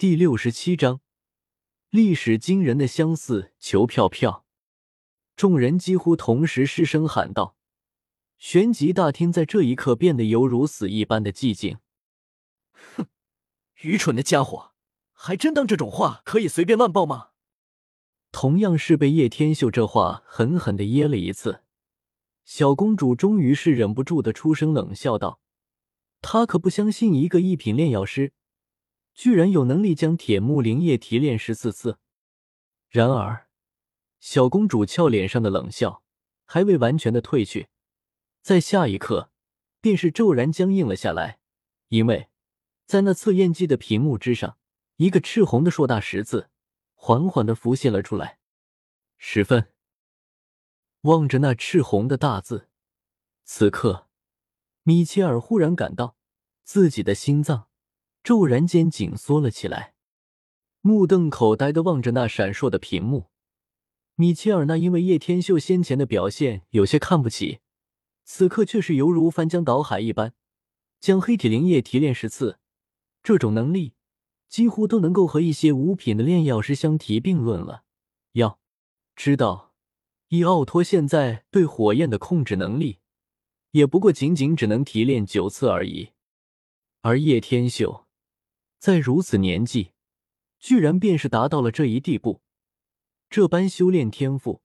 第六十七章，历史惊人的相似，求票票！众人几乎同时失声喊道。旋即，大厅在这一刻变得犹如死一般的寂静。哼，愚蠢的家伙，还真当这种话可以随便乱报吗？同样是被叶天秀这话狠狠的噎了一次，小公主终于是忍不住的出声冷笑道：“她可不相信一个一品炼药师。”居然有能力将铁木灵液提炼十四次。然而，小公主俏脸上的冷笑还未完全的褪去，在下一刻便是骤然僵硬了下来，因为在那测验机的屏幕之上，一个赤红的硕大十字缓缓的浮现了出来。十分。望着那赤红的大字，此刻，米切尔忽然感到自己的心脏。骤然间紧缩了起来，目瞪口呆的望着那闪烁的屏幕。米切尔那因为叶天秀先前的表现有些看不起，此刻却是犹如翻江倒海一般，将黑体灵液提炼十次，这种能力几乎都能够和一些五品的炼药师相提并论了。要知道，以奥托现在对火焰的控制能力，也不过仅仅只能提炼九次而已，而叶天秀。在如此年纪，居然便是达到了这一地步，这般修炼天赋，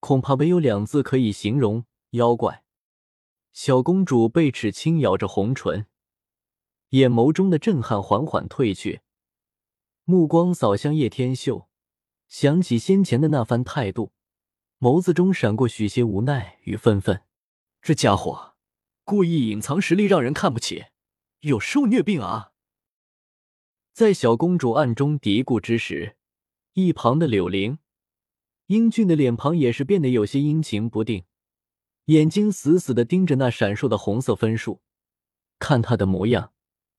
恐怕唯有两字可以形容：妖怪。小公主贝齿轻咬着红唇，眼眸中的震撼缓缓褪去，目光扫向叶天秀，想起先前的那番态度，眸子中闪过许些无奈与愤愤。这家伙故意隐藏实力，让人看不起，有受虐病啊！在小公主暗中嘀咕之时，一旁的柳玲英俊的脸庞也是变得有些阴晴不定，眼睛死死的盯着那闪烁的红色分数，看他的模样，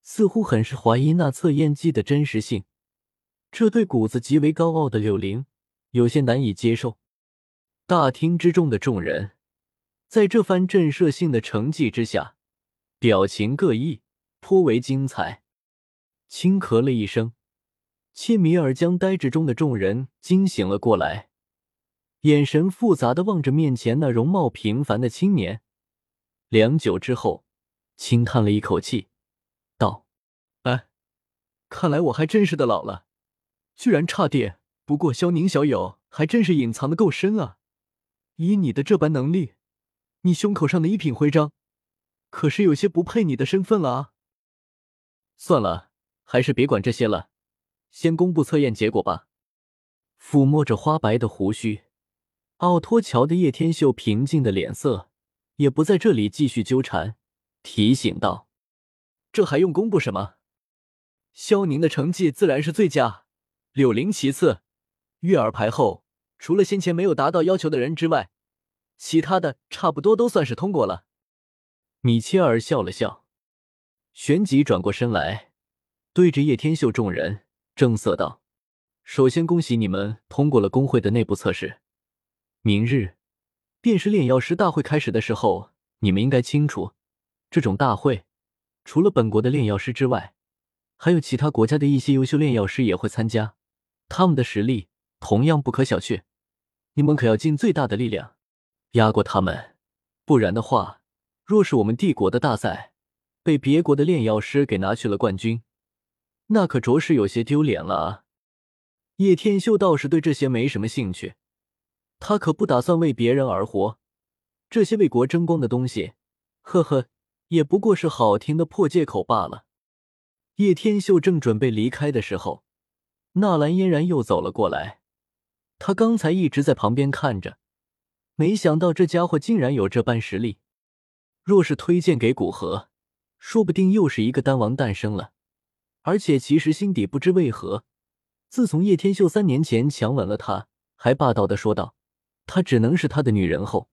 似乎很是怀疑那测验机的真实性。这对骨子极为高傲的柳玲有些难以接受。大厅之中的众人，在这番震慑性的成绩之下，表情各异，颇为精彩。轻咳了一声，切米尔将呆滞中的众人惊醒了过来，眼神复杂的望着面前那容貌平凡的青年。良久之后，轻叹了一口气，道：“哎，看来我还真是的老了，居然差点。不过萧宁小友还真是隐藏的够深啊！以你的这般能力，你胸口上的一品徽章，可是有些不配你的身份了啊。算了。”还是别管这些了，先公布测验结果吧。抚摸着花白的胡须，奥托乔的叶天秀平静的脸色也不在这里继续纠缠，提醒道：“这还用公布什么？萧宁的成绩自然是最佳，柳玲其次，月儿排后。除了先前没有达到要求的人之外，其他的差不多都算是通过了。”米切尔笑了笑，旋即转过身来。对着叶天秀众人正色道：“首先恭喜你们通过了工会的内部测试。明日便是炼药师大会开始的时候，你们应该清楚，这种大会除了本国的炼药师之外，还有其他国家的一些优秀炼药师也会参加，他们的实力同样不可小觑。你们可要尽最大的力量压过他们，不然的话，若是我们帝国的大赛被别国的炼药师给拿去了冠军。”那可着实有些丢脸了啊！叶天秀倒是对这些没什么兴趣，他可不打算为别人而活。这些为国争光的东西，呵呵，也不过是好听的破借口罢了。叶天秀正准备离开的时候，纳兰嫣然又走了过来。他刚才一直在旁边看着，没想到这家伙竟然有这般实力。若是推荐给古河，说不定又是一个丹王诞生了。而且，其实心底不知为何，自从叶天秀三年前强吻了他，还霸道的说道：“她只能是他的女人后，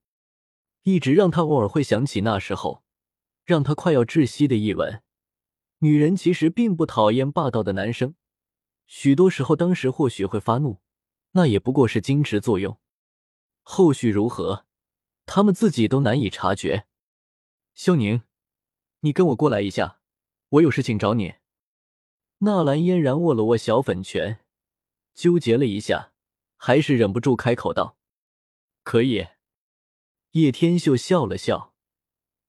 一直让他偶尔会想起那时候，让他快要窒息的一吻。女人其实并不讨厌霸道的男生，许多时候，当时或许会发怒，那也不过是矜持作用。后续如何，他们自己都难以察觉。萧宁，你跟我过来一下，我有事情找你。”纳兰嫣然握了握小粉拳，纠结了一下，还是忍不住开口道：“可以。”叶天秀笑了笑，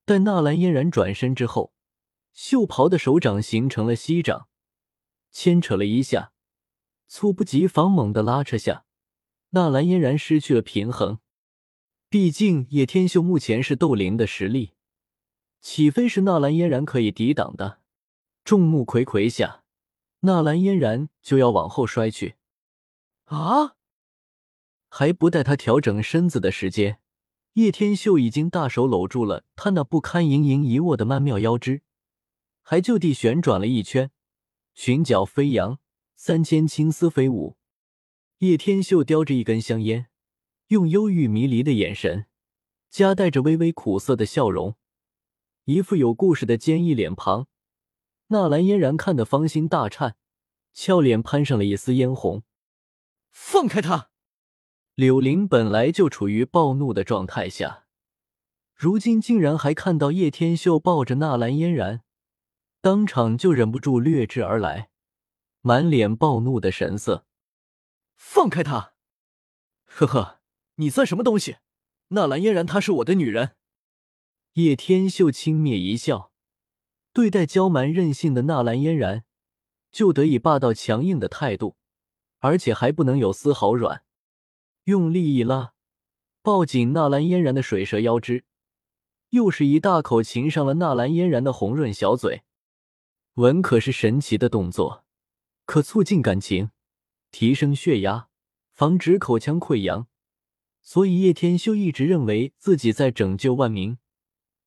待纳兰嫣然转身之后，袖袍的手掌形成了膝掌，牵扯了一下，猝不及防猛地拉扯下，纳兰嫣然失去了平衡。毕竟叶天秀目前是斗灵的实力，岂非是纳兰嫣然可以抵挡的？众目睽睽下，纳兰嫣然就要往后摔去。啊！还不待他调整身子的时间。叶天秀已经大手搂住了他那不堪盈盈一握的曼妙腰肢，还就地旋转了一圈，裙角飞扬，三千青丝飞舞。叶天秀叼着一根香烟，用忧郁迷离的眼神，夹带着微微苦涩的笑容，一副有故事的坚毅脸庞。纳兰嫣然看得芳心大颤，俏脸攀上了一丝嫣红。放开他！柳林本来就处于暴怒的状态下，如今竟然还看到叶天秀抱着纳兰嫣然，当场就忍不住掠至而来，满脸暴怒的神色。放开他！呵呵，你算什么东西？纳兰嫣然她是我的女人。叶天秀轻蔑一笑，对待娇蛮任性的纳兰嫣然，就得以霸道强硬的态度，而且还不能有丝毫软。用力一拉，抱紧纳兰嫣然的水蛇腰肢，又是一大口亲上了纳兰嫣然的红润小嘴。吻可是神奇的动作，可促进感情，提升血压，防止口腔溃疡。所以叶天秀一直认为自己在拯救万民，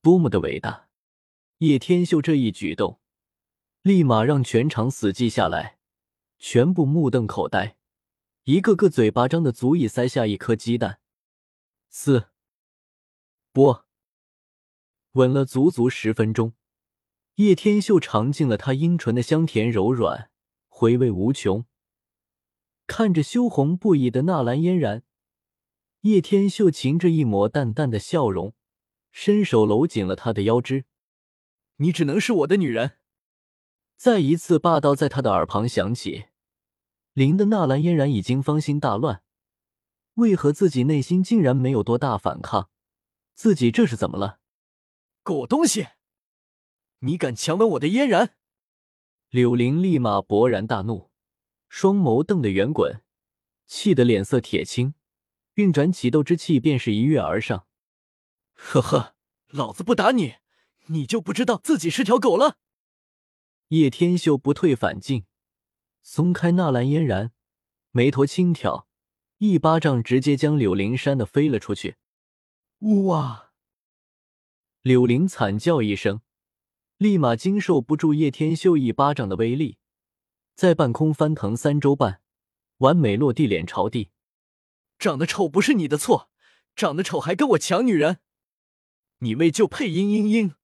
多么的伟大！叶天秀这一举动，立马让全场死寂下来，全部目瞪口呆。一个个嘴巴张的足以塞下一颗鸡蛋。四，不，吻了足足十分钟，叶天秀尝尽了他阴唇的香甜柔软，回味无穷。看着羞红不已的纳兰嫣然，叶天秀噙着一抹淡淡的笑容，伸手搂紧了她的腰肢。你只能是我的女人。再一次霸道在他的耳旁响起。林的纳兰嫣然已经芳心大乱，为何自己内心竟然没有多大反抗？自己这是怎么了？狗东西！你敢强吻我的嫣然？柳林立马勃然大怒，双眸瞪得圆滚，气得脸色铁青，运转起斗之气，便是一跃而上。呵呵，老子不打你，你就不知道自己是条狗了。叶天秀不退反进。松开纳兰嫣然，眉头轻挑，一巴掌直接将柳灵扇的飞了出去。呜哇！柳灵惨叫一声，立马经受不住叶天秀一巴掌的威力，在半空翻腾三周半，完美落地，脸朝地。长得丑不是你的错，长得丑还跟我抢女人，你为救配音嘤嘤。